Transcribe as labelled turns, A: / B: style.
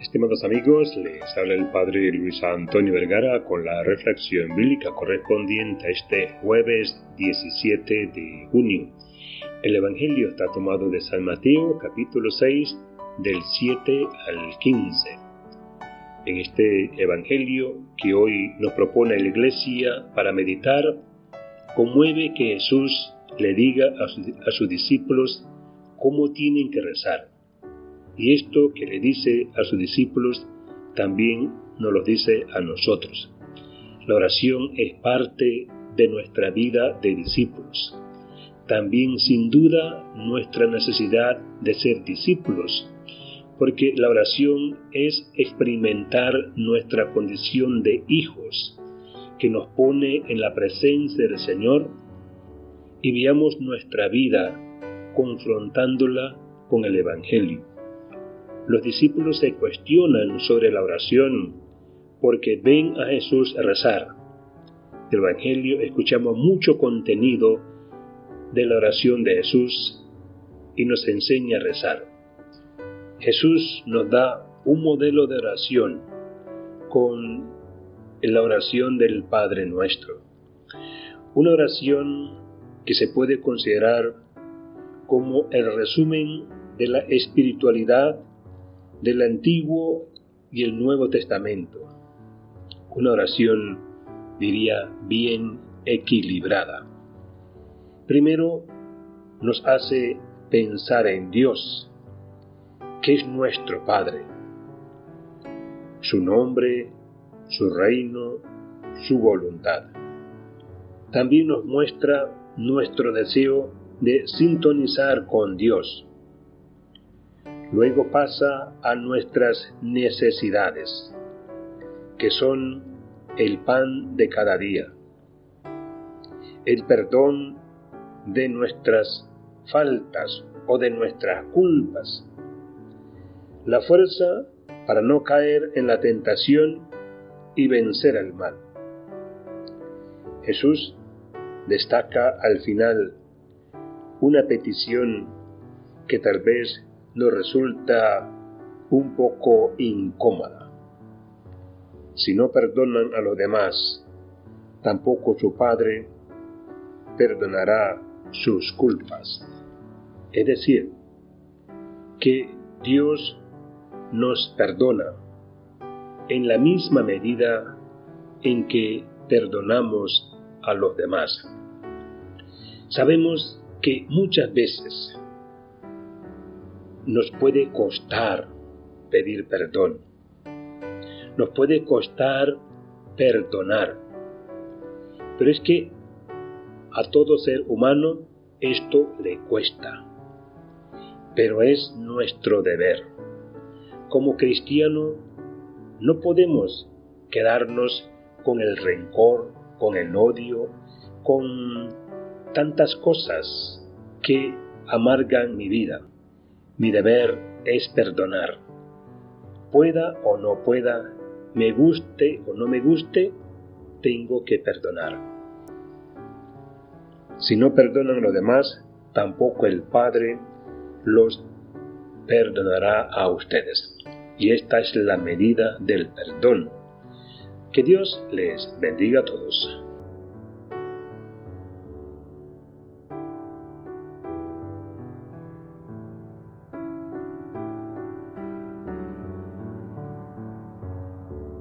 A: Estimados amigos, les habla el Padre Luis Antonio Vergara con la reflexión bíblica correspondiente a este jueves 17 de junio. El Evangelio está tomado de San Mateo capítulo 6 del 7 al 15. En este Evangelio que hoy nos propone la Iglesia para meditar, conmueve que Jesús le diga a, sus discípulos cómo tienen que rezar y esto que le dice a sus discípulos también nos lo dice a nosotros. La oración es parte de nuestra vida de discípulos. También sin duda nuestra necesidad de ser discípulos, porque la oración es experimentar nuestra condición de hijos, que nos pone en la presencia del Señor y veamos nuestra vida confrontándola con el Evangelio los discípulos se cuestionan sobre la oración porque ven a Jesús rezar. Del Evangelio escuchamos mucho contenido de la oración de Jesús y nos enseña a rezar. Jesús nos da un modelo de oración con la oración del Padre nuestro. Una oración que se puede considerar como el resumen de la espiritualidad del Antiguo y el Nuevo Testamento. Una oración, diría, bien equilibrada. Primero, nos hace pensar en Dios, que es nuestro Padre, su nombre, su reino, su voluntad. También nos muestra nuestro deseo de sintonizar con Dios, Luego pasa a nuestras necesidades, que son el pan de cada día, el perdón de nuestras faltas o de nuestras culpas, la fuerza para no caer en la tentación y vencer al mal. Jesús destaca al final una petición que tal vez nos resulta un poco incómoda. Si no perdonan a los demás, tampoco su Padre perdonará sus culpas. Es decir, que Dios nos perdona en la misma medida en que perdonamos a los demás. Sabemos que muchas veces nos puede costar pedir perdón. Nos puede costar perdonar. Pero es que a todo ser humano esto le cuesta. Pero es nuestro deber. Como cristiano no podemos quedarnos con el rencor, con el odio, con tantas cosas que amargan mi vida. Mi deber es perdonar. Pueda o no pueda, me guste o no me guste, tengo que perdonar. Si no perdonan los demás, tampoco el Padre los perdonará a ustedes. Y esta es la medida del perdón. Que Dios les bendiga a todos.